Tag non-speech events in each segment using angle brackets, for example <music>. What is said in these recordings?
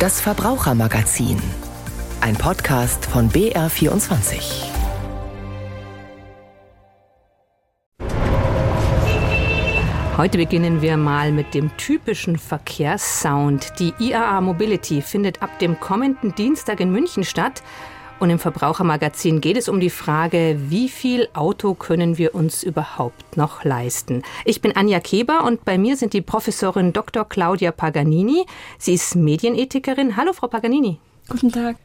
Das Verbrauchermagazin. Ein Podcast von BR24. Heute beginnen wir mal mit dem typischen Verkehrssound. Die IAA Mobility findet ab dem kommenden Dienstag in München statt. Und im Verbrauchermagazin geht es um die Frage, wie viel Auto können wir uns überhaupt noch leisten? Ich bin Anja Keber und bei mir sind die Professorin Dr. Claudia Paganini. Sie ist Medienethikerin. Hallo, Frau Paganini. Guten Tag.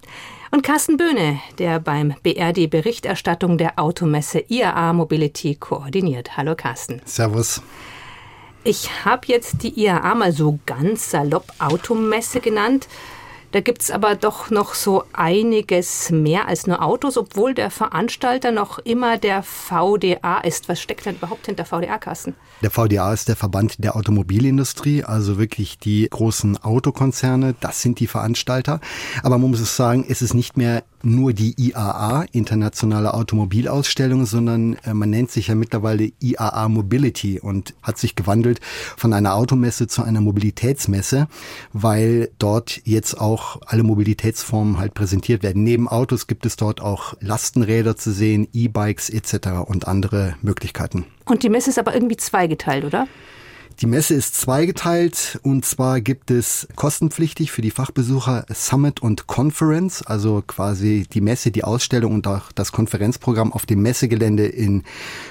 Und Carsten Böhne, der beim BRD Berichterstattung der Automesse IAA Mobility koordiniert. Hallo, Carsten. Servus. Ich habe jetzt die IAA mal so ganz salopp Automesse genannt. Da gibt es aber doch noch so einiges mehr als nur Autos, obwohl der Veranstalter noch immer der VDA ist. Was steckt denn überhaupt hinter VDA-Kassen? Der VDA ist der Verband der Automobilindustrie, also wirklich die großen Autokonzerne, das sind die Veranstalter. Aber man muss es sagen, es ist nicht mehr nur die IAA, Internationale Automobilausstellung, sondern äh, man nennt sich ja mittlerweile IAA Mobility und hat sich gewandelt von einer Automesse zu einer Mobilitätsmesse, weil dort jetzt auch alle Mobilitätsformen halt präsentiert werden. Neben Autos gibt es dort auch Lastenräder zu sehen, E-Bikes etc. und andere Möglichkeiten. Und die Messe ist aber irgendwie zweigeteilt, oder? Die Messe ist zweigeteilt und zwar gibt es kostenpflichtig für die Fachbesucher Summit und Conference, also quasi die Messe, die Ausstellung und auch das Konferenzprogramm auf dem Messegelände in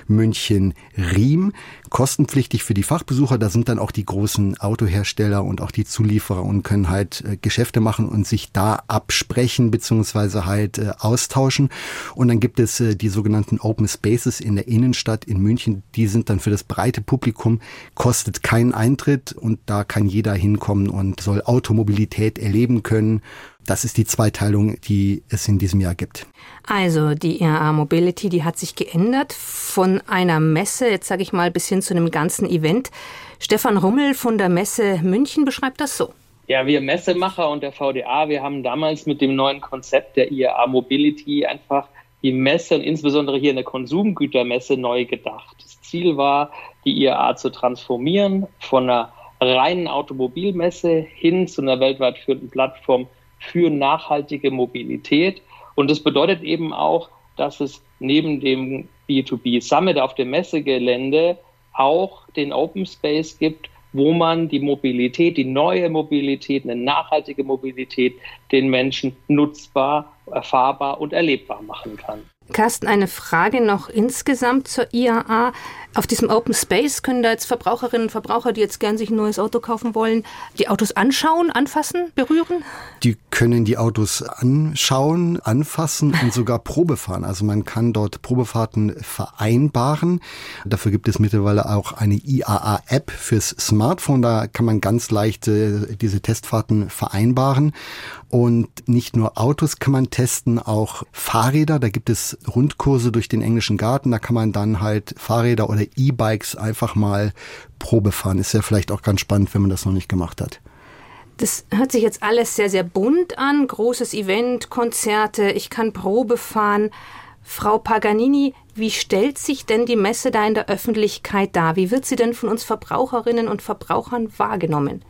München-Riem. Kostenpflichtig für die Fachbesucher, da sind dann auch die großen Autohersteller und auch die Zulieferer und können halt äh, Geschäfte machen und sich da absprechen beziehungsweise halt äh, austauschen. Und dann gibt es äh, die sogenannten Open Spaces in der Innenstadt in München, die sind dann für das breite Publikum, kostet kostet keinen Eintritt und da kann jeder hinkommen und soll Automobilität erleben können. Das ist die Zweiteilung, die es in diesem Jahr gibt. Also die IAA Mobility, die hat sich geändert von einer Messe, jetzt sage ich mal, bis hin zu einem ganzen Event. Stefan Rummel von der Messe München beschreibt das so. Ja, wir Messemacher und der VDA, wir haben damals mit dem neuen Konzept der IAA Mobility einfach die Messe und insbesondere hier eine Konsumgütermesse neu gedacht. Das Ziel war, die IAA zu transformieren von einer reinen Automobilmesse hin zu einer weltweit führenden Plattform für nachhaltige Mobilität. Und das bedeutet eben auch, dass es neben dem B2B Summit auf dem Messegelände auch den Open Space gibt, wo man die Mobilität, die neue Mobilität, eine nachhaltige Mobilität den Menschen nutzbar, erfahrbar und erlebbar machen kann. Carsten, eine Frage noch insgesamt zur IAA. Auf diesem Open Space können da jetzt Verbraucherinnen und Verbraucher, die jetzt gern sich ein neues Auto kaufen wollen, die Autos anschauen, anfassen, berühren? Die können die Autos anschauen, anfassen und sogar Probe fahren. Also man kann dort Probefahrten vereinbaren. Dafür gibt es mittlerweile auch eine IAA-App fürs Smartphone. Da kann man ganz leicht äh, diese Testfahrten vereinbaren. Und nicht nur Autos kann man testen, auch Fahrräder. Da gibt es Rundkurse durch den englischen Garten. Da kann man dann halt Fahrräder oder E-Bikes einfach mal Probe fahren. Ist ja vielleicht auch ganz spannend, wenn man das noch nicht gemacht hat. Das hört sich jetzt alles sehr, sehr bunt an. Großes Event, Konzerte, ich kann Probe fahren. Frau Paganini, wie stellt sich denn die Messe da in der Öffentlichkeit dar? Wie wird sie denn von uns Verbraucherinnen und Verbrauchern wahrgenommen?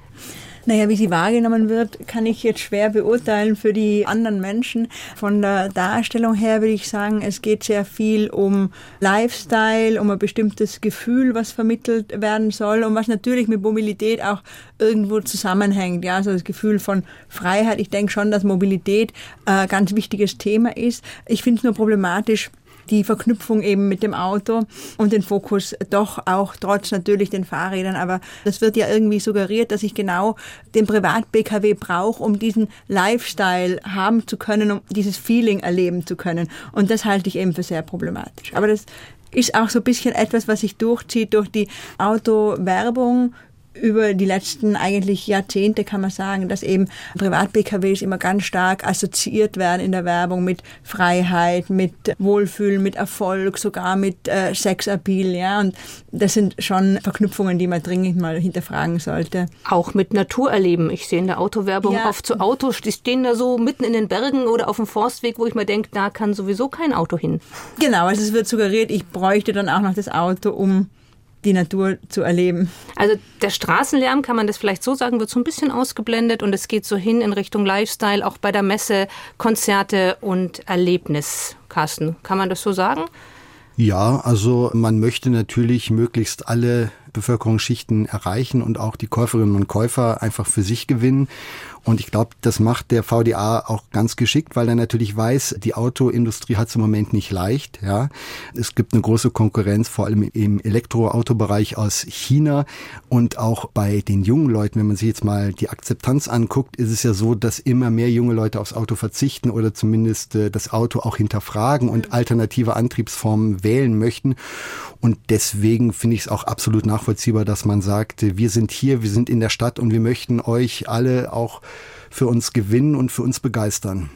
Naja, wie sie wahrgenommen wird, kann ich jetzt schwer beurteilen für die anderen Menschen. Von der Darstellung her würde ich sagen, es geht sehr viel um Lifestyle, um ein bestimmtes Gefühl, was vermittelt werden soll und was natürlich mit Mobilität auch irgendwo zusammenhängt. Ja, also das Gefühl von Freiheit. Ich denke schon, dass Mobilität ein ganz wichtiges Thema ist. Ich finde es nur problematisch, die Verknüpfung eben mit dem Auto und den Fokus doch auch trotz natürlich den Fahrrädern. Aber das wird ja irgendwie suggeriert, dass ich genau den Privat-BKW brauche, um diesen Lifestyle haben zu können, um dieses Feeling erleben zu können. Und das halte ich eben für sehr problematisch. Aber das ist auch so ein bisschen etwas, was sich durchzieht durch die Autowerbung über die letzten eigentlich Jahrzehnte kann man sagen, dass eben Privat-PKWs immer ganz stark assoziiert werden in der Werbung mit Freiheit, mit Wohlfühlen, mit Erfolg, sogar mit äh, Sexappeal, ja. Und das sind schon Verknüpfungen, die man dringend mal hinterfragen sollte. Auch mit Naturerleben. Ich sehe in der Autowerbung ja. oft so Autos, die stehen da so mitten in den Bergen oder auf dem Forstweg, wo ich mir denke, da kann sowieso kein Auto hin. Genau, also es wird suggeriert, ich bräuchte dann auch noch das Auto, um die Natur zu erleben. Also der Straßenlärm, kann man das vielleicht so sagen, wird so ein bisschen ausgeblendet und es geht so hin in Richtung Lifestyle, auch bei der Messe, Konzerte und Erlebnis. Carsten, kann man das so sagen? Ja, also man möchte natürlich möglichst alle Bevölkerungsschichten erreichen und auch die Käuferinnen und Käufer einfach für sich gewinnen. Und ich glaube, das macht der VDA auch ganz geschickt, weil er natürlich weiß, die Autoindustrie hat es im Moment nicht leicht. Ja, es gibt eine große Konkurrenz, vor allem im Elektroautobereich aus China und auch bei den jungen Leuten. Wenn man sich jetzt mal die Akzeptanz anguckt, ist es ja so, dass immer mehr junge Leute aufs Auto verzichten oder zumindest äh, das Auto auch hinterfragen und alternative Antriebsformen wählen möchten. Und deswegen finde ich es auch absolut nachvollziehbar, dass man sagt, wir sind hier, wir sind in der Stadt und wir möchten euch alle auch für uns gewinnen und für uns begeistern.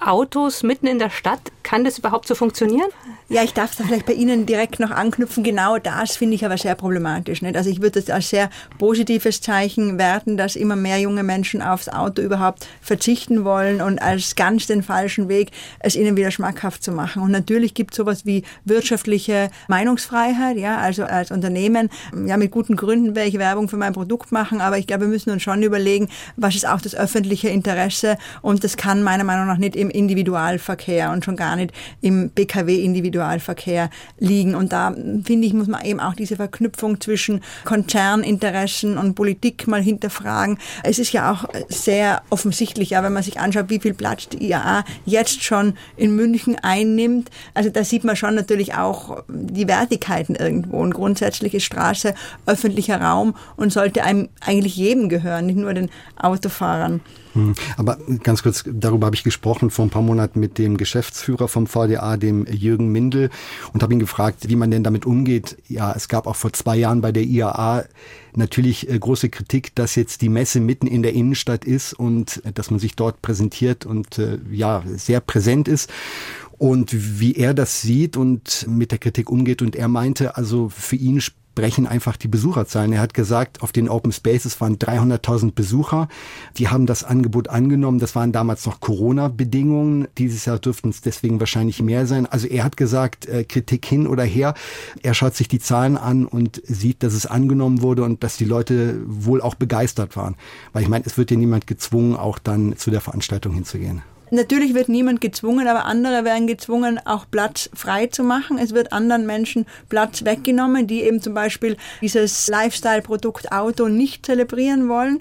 Autos mitten in der Stadt, kann das überhaupt so funktionieren? Ja, ich darf da vielleicht bei Ihnen direkt noch anknüpfen. Genau das finde ich aber sehr problematisch. Nicht? Also ich würde das als sehr positives Zeichen werten, dass immer mehr junge Menschen aufs Auto überhaupt verzichten wollen und als ganz den falschen Weg, es ihnen wieder schmackhaft zu machen. Und natürlich gibt es sowas wie wirtschaftliche Meinungsfreiheit. Ja, also als Unternehmen, ja, mit guten Gründen werde ich Werbung für mein Produkt machen, aber ich glaube, wir müssen uns schon überlegen, was ist auch das öffentliche Interesse und das kann meiner Meinung nach nicht im Individualverkehr und schon gar nicht im BKW-Individualverkehr Individualverkehr liegen. Und da finde ich, muss man eben auch diese Verknüpfung zwischen Konzerninteressen und Politik mal hinterfragen. Es ist ja auch sehr offensichtlich, ja, wenn man sich anschaut, wie viel Platz die IAA jetzt schon in München einnimmt. Also da sieht man schon natürlich auch die Wertigkeiten irgendwo. Und grundsätzlich ist Straße öffentlicher Raum und sollte einem eigentlich jedem gehören, nicht nur den Autofahrern. Hm. Aber ganz kurz, darüber habe ich gesprochen vor ein paar Monaten mit dem Geschäftsführer vom VDA, dem Jürgen Mindel, und habe ihn gefragt, wie man denn damit umgeht. Ja, es gab auch vor zwei Jahren bei der IAA natürlich äh, große Kritik, dass jetzt die Messe mitten in der Innenstadt ist und äh, dass man sich dort präsentiert und äh, ja, sehr präsent ist und wie er das sieht und mit der Kritik umgeht. Und er meinte, also für ihn brechen einfach die Besucherzahlen. Er hat gesagt, auf den Open Spaces waren 300.000 Besucher. Die haben das Angebot angenommen. Das waren damals noch Corona-Bedingungen. Dieses Jahr dürften es deswegen wahrscheinlich mehr sein. Also er hat gesagt, äh, Kritik hin oder her. Er schaut sich die Zahlen an und sieht, dass es angenommen wurde und dass die Leute wohl auch begeistert waren. Weil ich meine, es wird ja niemand gezwungen, auch dann zu der Veranstaltung hinzugehen. Natürlich wird niemand gezwungen, aber andere werden gezwungen, auch Platz frei zu machen. Es wird anderen Menschen Platz weggenommen, die eben zum Beispiel dieses Lifestyle-Produkt Auto nicht zelebrieren wollen.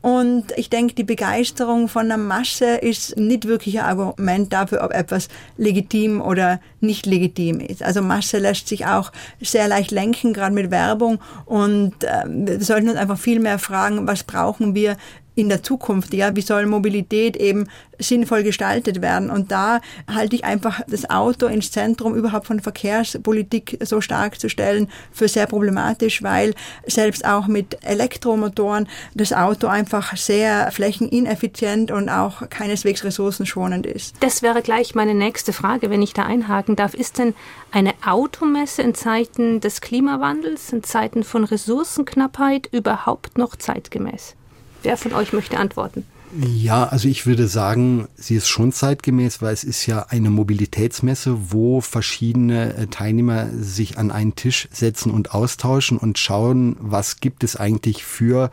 Und ich denke, die Begeisterung von der Masse ist nicht wirklich ein Argument dafür, ob etwas legitim oder nicht legitim ist. Also Masse lässt sich auch sehr leicht lenken, gerade mit Werbung. Und äh, wir sollten uns einfach viel mehr fragen, was brauchen wir in der Zukunft, ja, wie soll Mobilität eben sinnvoll gestaltet werden? Und da halte ich einfach das Auto ins Zentrum überhaupt von Verkehrspolitik so stark zu stellen für sehr problematisch, weil selbst auch mit Elektromotoren das Auto einfach sehr flächenineffizient und auch keineswegs ressourcenschonend ist. Das wäre gleich meine nächste Frage, wenn ich da einhaken darf. Ist denn eine Automesse in Zeiten des Klimawandels, in Zeiten von Ressourcenknappheit überhaupt noch zeitgemäß? Wer von euch möchte antworten? Ja, also ich würde sagen, sie ist schon zeitgemäß, weil es ist ja eine Mobilitätsmesse, wo verschiedene äh, Teilnehmer sich an einen Tisch setzen und austauschen und schauen, was gibt es eigentlich für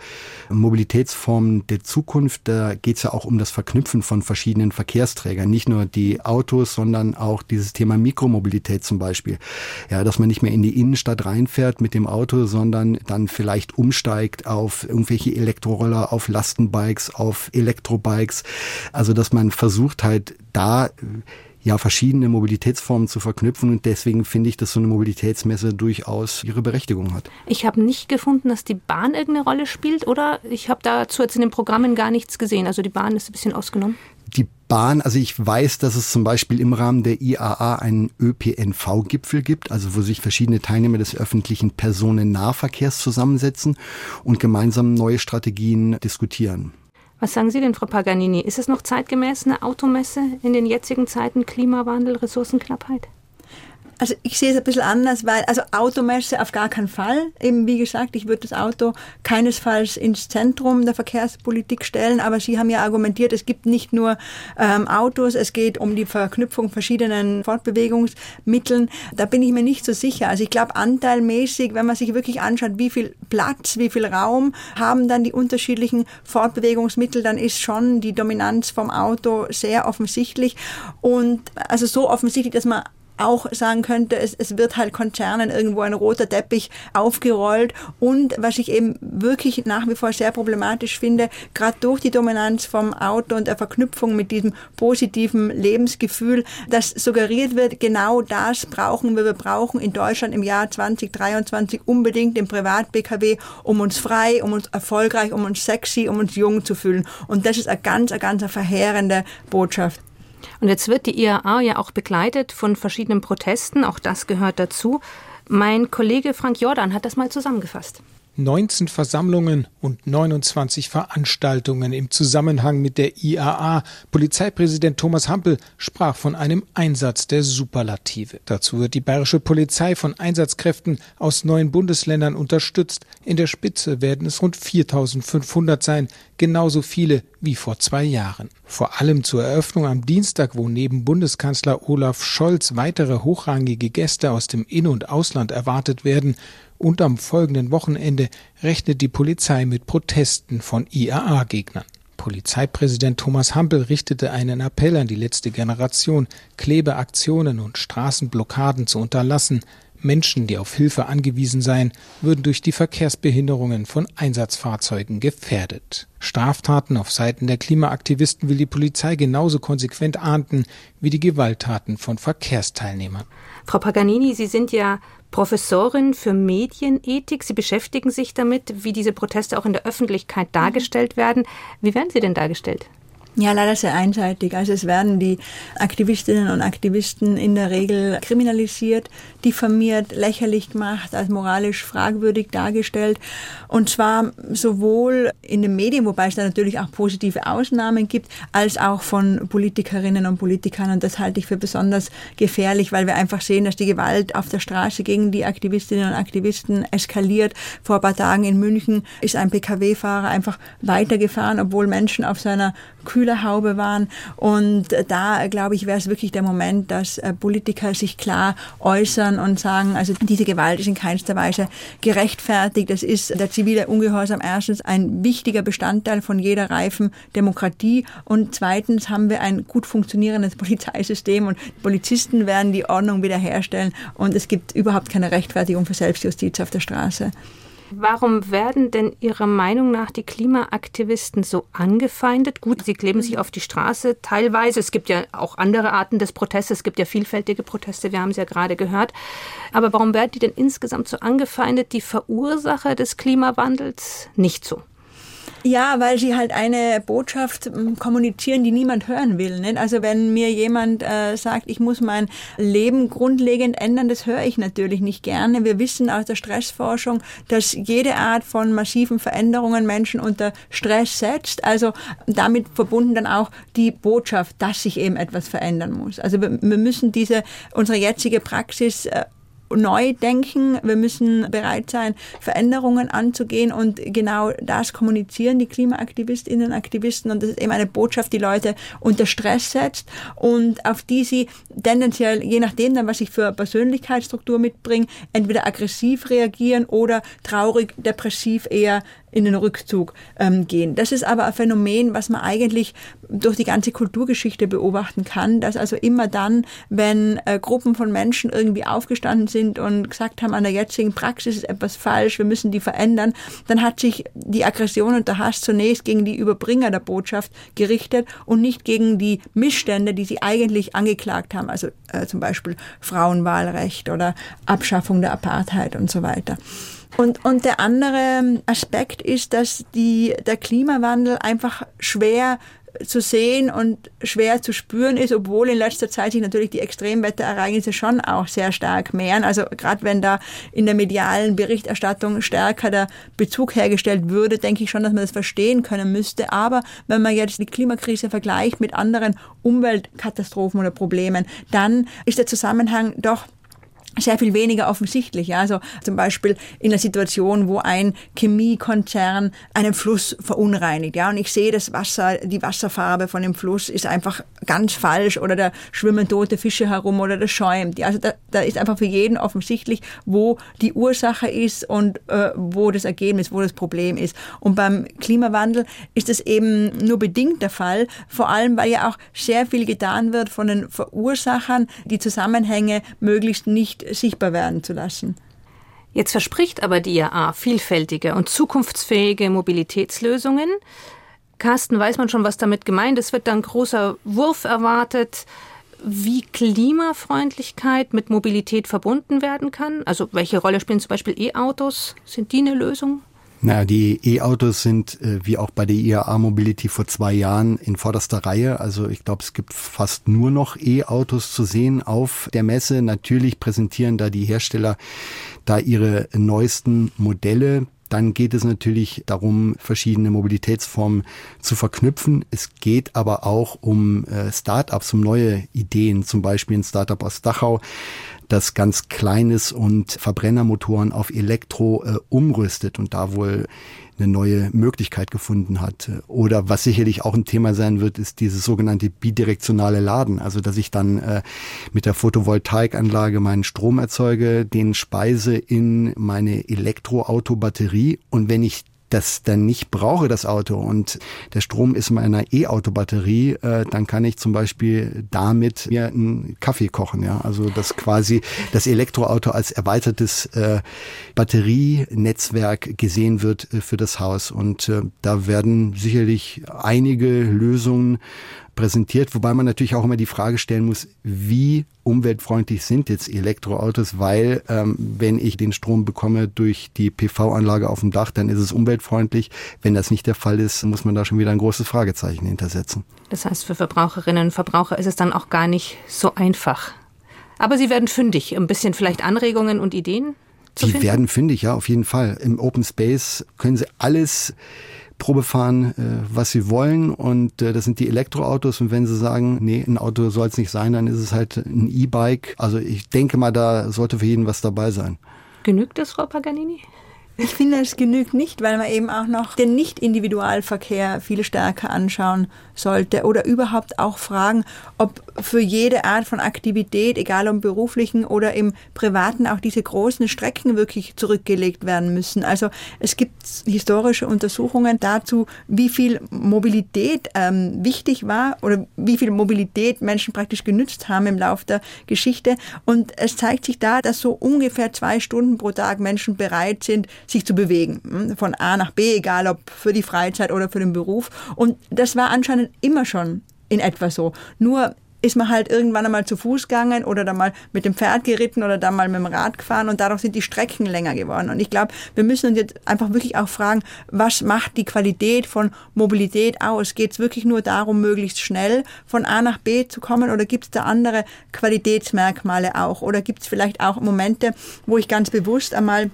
Mobilitätsformen der Zukunft. Da geht es ja auch um das Verknüpfen von verschiedenen Verkehrsträgern, nicht nur die Autos, sondern auch dieses Thema Mikromobilität zum Beispiel. Ja, dass man nicht mehr in die Innenstadt reinfährt mit dem Auto, sondern dann vielleicht umsteigt auf irgendwelche Elektroroller, auf Lastenbikes, auf Elektrobikes. Also dass man versucht halt da ja verschiedene Mobilitätsformen zu verknüpfen und deswegen finde ich, dass so eine Mobilitätsmesse durchaus ihre Berechtigung hat. Ich habe nicht gefunden, dass die Bahn irgendeine Rolle spielt oder ich habe dazu jetzt in den Programmen gar nichts gesehen. Also die Bahn ist ein bisschen ausgenommen. Die Bahn, also ich weiß, dass es zum Beispiel im Rahmen der IAA einen ÖPNV-Gipfel gibt, also wo sich verschiedene Teilnehmer des öffentlichen Personennahverkehrs zusammensetzen und gemeinsam neue Strategien diskutieren. Was sagen Sie denn, Frau Paganini? Ist es noch zeitgemäß eine Automesse in den jetzigen Zeiten Klimawandel, Ressourcenknappheit? Also ich sehe es ein bisschen anders, weil, also Automesse auf gar keinen Fall. Eben wie gesagt, ich würde das Auto keinesfalls ins Zentrum der Verkehrspolitik stellen, aber Sie haben ja argumentiert, es gibt nicht nur ähm, Autos, es geht um die Verknüpfung verschiedenen Fortbewegungsmitteln. Da bin ich mir nicht so sicher. Also ich glaube anteilmäßig, wenn man sich wirklich anschaut, wie viel Platz, wie viel Raum haben dann die unterschiedlichen Fortbewegungsmittel, dann ist schon die Dominanz vom Auto sehr offensichtlich und also so offensichtlich, dass man auch sagen könnte, es, es wird halt Konzernen irgendwo ein roter Teppich aufgerollt. Und was ich eben wirklich nach wie vor sehr problematisch finde, gerade durch die Dominanz vom Auto und der Verknüpfung mit diesem positiven Lebensgefühl, dass suggeriert wird, genau das brauchen wir. Wir brauchen in Deutschland im Jahr 2023 unbedingt den Privat-BKW, um uns frei, um uns erfolgreich, um uns sexy, um uns jung zu fühlen. Und das ist eine ganz, eine ganz verheerende Botschaft. Und jetzt wird die IAA ja auch begleitet von verschiedenen Protesten, auch das gehört dazu. Mein Kollege Frank Jordan hat das mal zusammengefasst. 19 Versammlungen und 29 Veranstaltungen im Zusammenhang mit der IAA. Polizeipräsident Thomas Hampel sprach von einem Einsatz der Superlative. Dazu wird die bayerische Polizei von Einsatzkräften aus neun Bundesländern unterstützt. In der Spitze werden es rund 4500 sein, genauso viele wie vor zwei Jahren. Vor allem zur Eröffnung am Dienstag, wo neben Bundeskanzler Olaf Scholz weitere hochrangige Gäste aus dem In- und Ausland erwartet werden, und am folgenden Wochenende rechnet die Polizei mit Protesten von IAA-Gegnern. Polizeipräsident Thomas Hampel richtete einen Appell an die letzte Generation, Klebeaktionen und Straßenblockaden zu unterlassen. Menschen, die auf Hilfe angewiesen seien, würden durch die Verkehrsbehinderungen von Einsatzfahrzeugen gefährdet. Straftaten auf Seiten der Klimaaktivisten will die Polizei genauso konsequent ahnden wie die Gewalttaten von Verkehrsteilnehmern. Frau Paganini, Sie sind ja Professorin für Medienethik. Sie beschäftigen sich damit, wie diese Proteste auch in der Öffentlichkeit dargestellt werden. Wie werden sie denn dargestellt? Ja, leider sehr einseitig. Also es werden die Aktivistinnen und Aktivisten in der Regel kriminalisiert, diffamiert, lächerlich gemacht, als moralisch fragwürdig dargestellt. Und zwar sowohl in den Medien, wobei es da natürlich auch positive Ausnahmen gibt, als auch von Politikerinnen und Politikern. Und das halte ich für besonders gefährlich, weil wir einfach sehen, dass die Gewalt auf der Straße gegen die Aktivistinnen und Aktivisten eskaliert. Vor ein paar Tagen in München ist ein Pkw-Fahrer einfach weitergefahren, obwohl Menschen auf seiner Kühlerhaube waren. Und da, glaube ich, wäre es wirklich der Moment, dass äh, Politiker sich klar äußern und sagen, also diese Gewalt ist in keinster Weise gerechtfertigt. Das ist der zivile Ungehorsam erstens ein wichtiger Bestandteil von jeder reifen Demokratie. Und zweitens haben wir ein gut funktionierendes <laughs> Polizeisystem und Polizisten werden die Ordnung wiederherstellen. Und es gibt überhaupt keine Rechtfertigung für Selbstjustiz auf der Straße. Warum werden denn Ihrer Meinung nach die Klimaaktivisten so angefeindet? Gut, sie kleben sich auf die Straße teilweise. Es gibt ja auch andere Arten des Protestes. Es gibt ja vielfältige Proteste, wir haben es ja gerade gehört. Aber warum werden die denn insgesamt so angefeindet? Die Verursacher des Klimawandels nicht so. Ja, weil sie halt eine Botschaft hm, kommunizieren, die niemand hören will. Nicht? Also wenn mir jemand äh, sagt, ich muss mein Leben grundlegend ändern, das höre ich natürlich nicht gerne. Wir wissen aus der Stressforschung, dass jede Art von massiven Veränderungen Menschen unter Stress setzt. Also damit verbunden dann auch die Botschaft, dass sich eben etwas verändern muss. Also wir, wir müssen diese unsere jetzige Praxis äh, neu denken. Wir müssen bereit sein, Veränderungen anzugehen und genau das kommunizieren die Klimaaktivistinnen und Aktivisten. Und das ist eben eine Botschaft, die Leute unter Stress setzt und auf die sie tendenziell, je nachdem dann, was ich für Persönlichkeitsstruktur mitbringe, entweder aggressiv reagieren oder traurig, depressiv eher in den Rückzug ähm, gehen. Das ist aber ein Phänomen, was man eigentlich durch die ganze Kulturgeschichte beobachten kann, dass also immer dann, wenn äh, Gruppen von Menschen irgendwie aufgestanden sind und gesagt haben, an der jetzigen Praxis ist etwas falsch, wir müssen die verändern, dann hat sich die Aggression und der Hass zunächst gegen die Überbringer der Botschaft gerichtet und nicht gegen die Missstände, die sie eigentlich angeklagt haben, also äh, zum Beispiel Frauenwahlrecht oder Abschaffung der Apartheid und so weiter. Und, und der andere Aspekt ist, dass die, der Klimawandel einfach schwer zu sehen und schwer zu spüren ist, obwohl in letzter Zeit sich natürlich die Extremwetterereignisse schon auch sehr stark mehren. Also gerade wenn da in der medialen Berichterstattung stärker der Bezug hergestellt würde, denke ich schon, dass man das verstehen können müsste. Aber wenn man jetzt die Klimakrise vergleicht mit anderen Umweltkatastrophen oder Problemen, dann ist der Zusammenhang doch sehr viel weniger offensichtlich. Ja? Also zum Beispiel in einer Situation, wo ein Chemiekonzern einen Fluss verunreinigt. Ja? Und ich sehe das Wasser, die Wasserfarbe von dem Fluss ist einfach ganz falsch oder da schwimmen tote Fische herum oder das schäumt. Ja? Also da, da ist einfach für jeden offensichtlich, wo die Ursache ist und äh, wo das Ergebnis, wo das Problem ist. Und beim Klimawandel ist es eben nur bedingt der Fall, vor allem weil ja auch sehr viel getan wird von den Verursachern, die Zusammenhänge möglichst nicht sichtbar werden zu lassen. Jetzt verspricht aber die IAA vielfältige und zukunftsfähige Mobilitätslösungen. Carsten, weiß man schon, was damit gemeint ist? Wird dann großer Wurf erwartet, wie Klimafreundlichkeit mit Mobilität verbunden werden kann? Also welche Rolle spielen zum Beispiel E-Autos? Sind die eine Lösung? Naja, die E-Autos sind äh, wie auch bei der IAA Mobility vor zwei Jahren in vorderster Reihe. Also ich glaube, es gibt fast nur noch E-Autos zu sehen auf der Messe. Natürlich präsentieren da die Hersteller da ihre neuesten Modelle. Dann geht es natürlich darum, verschiedene Mobilitätsformen zu verknüpfen. Es geht aber auch um äh, Start-ups, um neue Ideen, zum Beispiel ein Startup aus Dachau, das ganz kleines und Verbrennermotoren auf Elektro äh, umrüstet und da wohl eine neue Möglichkeit gefunden hat. Oder was sicherlich auch ein Thema sein wird, ist dieses sogenannte bidirektionale Laden. Also dass ich dann äh, mit der Photovoltaikanlage meinen Strom erzeuge, den speise in meine Elektroautobatterie und wenn ich das dann nicht brauche, das Auto, und der Strom ist in meiner E-Auto-Batterie, äh, dann kann ich zum Beispiel damit mir einen Kaffee kochen. Ja? Also dass quasi das Elektroauto als erweitertes äh, Batterienetzwerk gesehen wird äh, für das Haus. Und äh, da werden sicherlich einige Lösungen präsentiert, wobei man natürlich auch immer die Frage stellen muss, wie umweltfreundlich sind jetzt Elektroautos, weil ähm, wenn ich den Strom bekomme durch die PV-Anlage auf dem Dach, dann ist es umweltfreundlich. Wenn das nicht der Fall ist, muss man da schon wieder ein großes Fragezeichen hintersetzen. Das heißt, für Verbraucherinnen und Verbraucher ist es dann auch gar nicht so einfach. Aber Sie werden fündig, ein bisschen vielleicht Anregungen und Ideen? Zu Die finden? werden fündig, ja, auf jeden Fall. Im Open Space können Sie alles Probe fahren, äh, was sie wollen. Und äh, das sind die Elektroautos. Und wenn sie sagen, nee, ein Auto soll es nicht sein, dann ist es halt ein E-Bike. Also ich denke mal, da sollte für jeden was dabei sein. Genügt das, Frau Paganini? Ich finde, es genügt nicht, weil man eben auch noch den Nicht-Individualverkehr viel stärker anschauen sollte oder überhaupt auch fragen, ob für jede Art von Aktivität, egal im beruflichen oder im privaten, auch diese großen Strecken wirklich zurückgelegt werden müssen. Also es gibt historische Untersuchungen dazu, wie viel Mobilität ähm, wichtig war oder wie viel Mobilität Menschen praktisch genützt haben im Laufe der Geschichte. Und es zeigt sich da, dass so ungefähr zwei Stunden pro Tag Menschen bereit sind, sich zu bewegen. Hm, von A nach B, egal ob für die Freizeit oder für den Beruf. Und das war anscheinend immer schon in etwa so. Nur ist man halt irgendwann einmal zu Fuß gegangen oder dann mal mit dem Pferd geritten oder dann mal mit dem Rad gefahren und dadurch sind die Strecken länger geworden. Und ich glaube, wir müssen uns jetzt einfach wirklich auch fragen, was macht die Qualität von Mobilität aus? Geht es wirklich nur darum, möglichst schnell von A nach B zu kommen oder gibt es da andere Qualitätsmerkmale auch? Oder gibt es vielleicht auch Momente, wo ich ganz bewusst einmal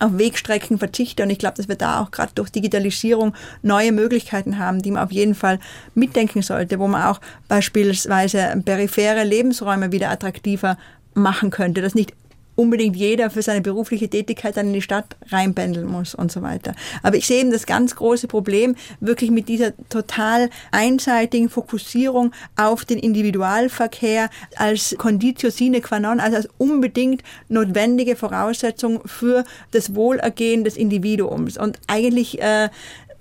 auf Wegstrecken verzichte. Und ich glaube, dass wir da auch gerade durch Digitalisierung neue Möglichkeiten haben, die man auf jeden Fall mitdenken sollte, wo man auch beispielsweise periphere Lebensräume wieder attraktiver machen könnte, dass nicht unbedingt jeder für seine berufliche Tätigkeit dann in die Stadt reinpendeln muss und so weiter. Aber ich sehe eben das ganz große Problem wirklich mit dieser total einseitigen Fokussierung auf den Individualverkehr als Conditio sine qua non, also als unbedingt notwendige Voraussetzung für das Wohlergehen des Individuums. Und eigentlich äh,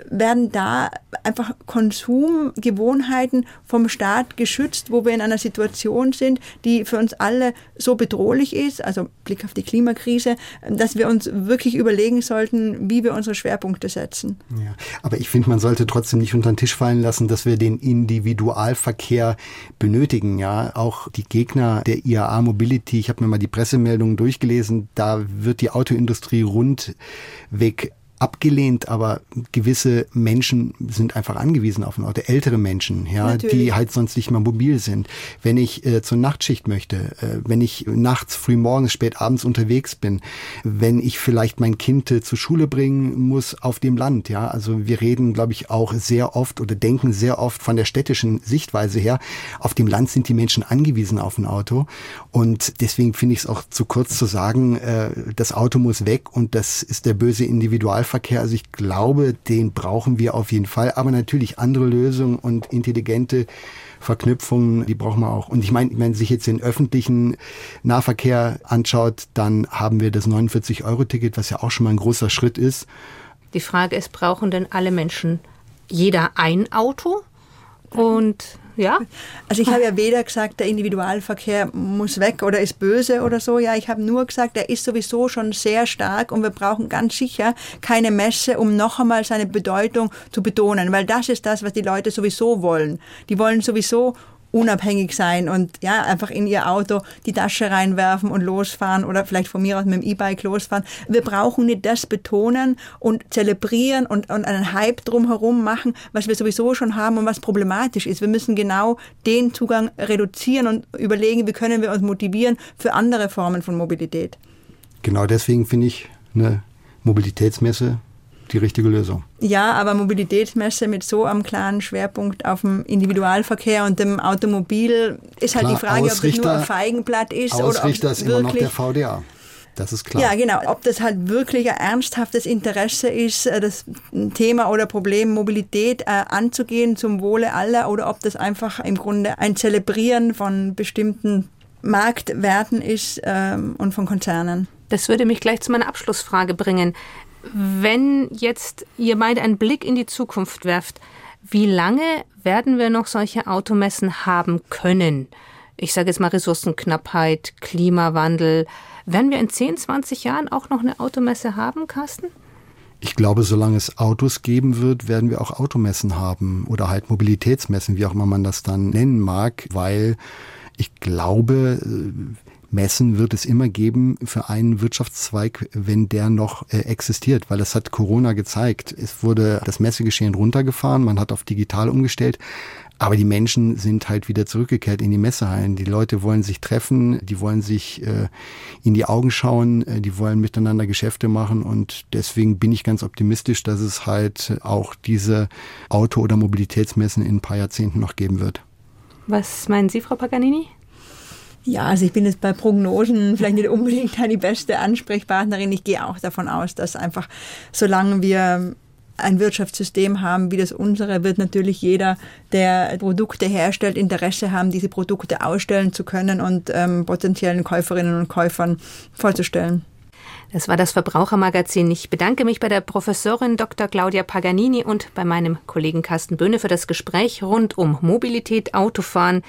werden da einfach Konsumgewohnheiten vom Staat geschützt, wo wir in einer Situation sind, die für uns alle so bedrohlich ist, also Blick auf die Klimakrise, dass wir uns wirklich überlegen sollten, wie wir unsere Schwerpunkte setzen. Ja, aber ich finde, man sollte trotzdem nicht unter den Tisch fallen lassen, dass wir den Individualverkehr benötigen. Ja, auch die Gegner der IAA Mobility, ich habe mir mal die Pressemeldungen durchgelesen, da wird die Autoindustrie rundweg abgelehnt, aber gewisse Menschen sind einfach angewiesen auf ein Auto. Ältere Menschen, ja, Natürlich. die halt sonst nicht mehr mobil sind. Wenn ich äh, zur Nachtschicht möchte, äh, wenn ich nachts, früh morgens, spät abends unterwegs bin, wenn ich vielleicht mein Kind äh, zur Schule bringen muss auf dem Land, ja. Also wir reden, glaube ich, auch sehr oft oder denken sehr oft von der städtischen Sichtweise her. Auf dem Land sind die Menschen angewiesen auf ein Auto. Und deswegen finde ich es auch zu kurz zu sagen, äh, das Auto muss weg und das ist der böse Individual Individualverkehr. Also ich glaube, den brauchen wir auf jeden Fall. Aber natürlich andere Lösungen und intelligente Verknüpfungen, die brauchen wir auch. Und ich meine, wenn man sich jetzt den öffentlichen Nahverkehr anschaut, dann haben wir das 49-Euro-Ticket, was ja auch schon mal ein großer Schritt ist. Die Frage ist, brauchen denn alle Menschen jeder ein Auto? Und ja? Also ich habe ja weder gesagt, der Individualverkehr muss weg oder ist böse oder so. Ja, ich habe nur gesagt, er ist sowieso schon sehr stark und wir brauchen ganz sicher keine Messe, um noch einmal seine Bedeutung zu betonen, weil das ist das, was die Leute sowieso wollen. Die wollen sowieso unabhängig sein und ja, einfach in ihr Auto die Tasche reinwerfen und losfahren oder vielleicht von mir aus mit dem E-Bike losfahren. Wir brauchen nicht das betonen und zelebrieren und, und einen Hype drumherum machen, was wir sowieso schon haben und was problematisch ist. Wir müssen genau den Zugang reduzieren und überlegen, wie können wir uns motivieren für andere Formen von Mobilität. Genau deswegen finde ich eine Mobilitätsmesse die richtige Lösung. Ja, aber Mobilitätsmesse mit so einem klaren Schwerpunkt auf dem Individualverkehr und dem Automobil ist halt die Frage, ob das nur ein Feigenblatt ist Ausrichter oder ob ist immer noch der VDA. Das ist klar. Ja, genau. Ob das halt wirklich ein ernsthaftes Interesse ist, äh, das Thema oder Problem Mobilität äh, anzugehen zum Wohle aller oder ob das einfach im Grunde ein Zelebrieren von bestimmten Marktwerten ist ähm, und von Konzernen. Das würde mich gleich zu meiner Abschlussfrage bringen. Wenn jetzt ihr beide einen Blick in die Zukunft werft, wie lange werden wir noch solche Automessen haben können? Ich sage jetzt mal Ressourcenknappheit, Klimawandel. Werden wir in 10, 20 Jahren auch noch eine Automesse haben, Carsten? Ich glaube, solange es Autos geben wird, werden wir auch Automessen haben oder halt Mobilitätsmessen, wie auch immer man das dann nennen mag, weil ich glaube, Messen wird es immer geben für einen Wirtschaftszweig, wenn der noch äh, existiert, weil das hat Corona gezeigt. Es wurde das Messegeschehen runtergefahren, man hat auf digital umgestellt, aber die Menschen sind halt wieder zurückgekehrt in die Messehallen. Die Leute wollen sich treffen, die wollen sich äh, in die Augen schauen, äh, die wollen miteinander Geschäfte machen und deswegen bin ich ganz optimistisch, dass es halt auch diese Auto- oder Mobilitätsmessen in ein paar Jahrzehnten noch geben wird. Was meinen Sie, Frau Paganini? Ja, also ich bin jetzt bei Prognosen vielleicht nicht unbedingt die beste Ansprechpartnerin. Ich gehe auch davon aus, dass einfach, solange wir ein Wirtschaftssystem haben wie das unsere, wird natürlich jeder, der Produkte herstellt, Interesse haben, diese Produkte ausstellen zu können und ähm, potenziellen Käuferinnen und Käufern vorzustellen. Das war das Verbrauchermagazin. Ich bedanke mich bei der Professorin Dr. Claudia Paganini und bei meinem Kollegen Carsten Böhne für das Gespräch rund um Mobilität, Autofahren,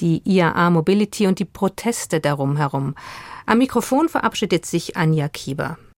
die IAA Mobility und die Proteste darum herum. Am Mikrofon verabschiedet sich Anja Kieber.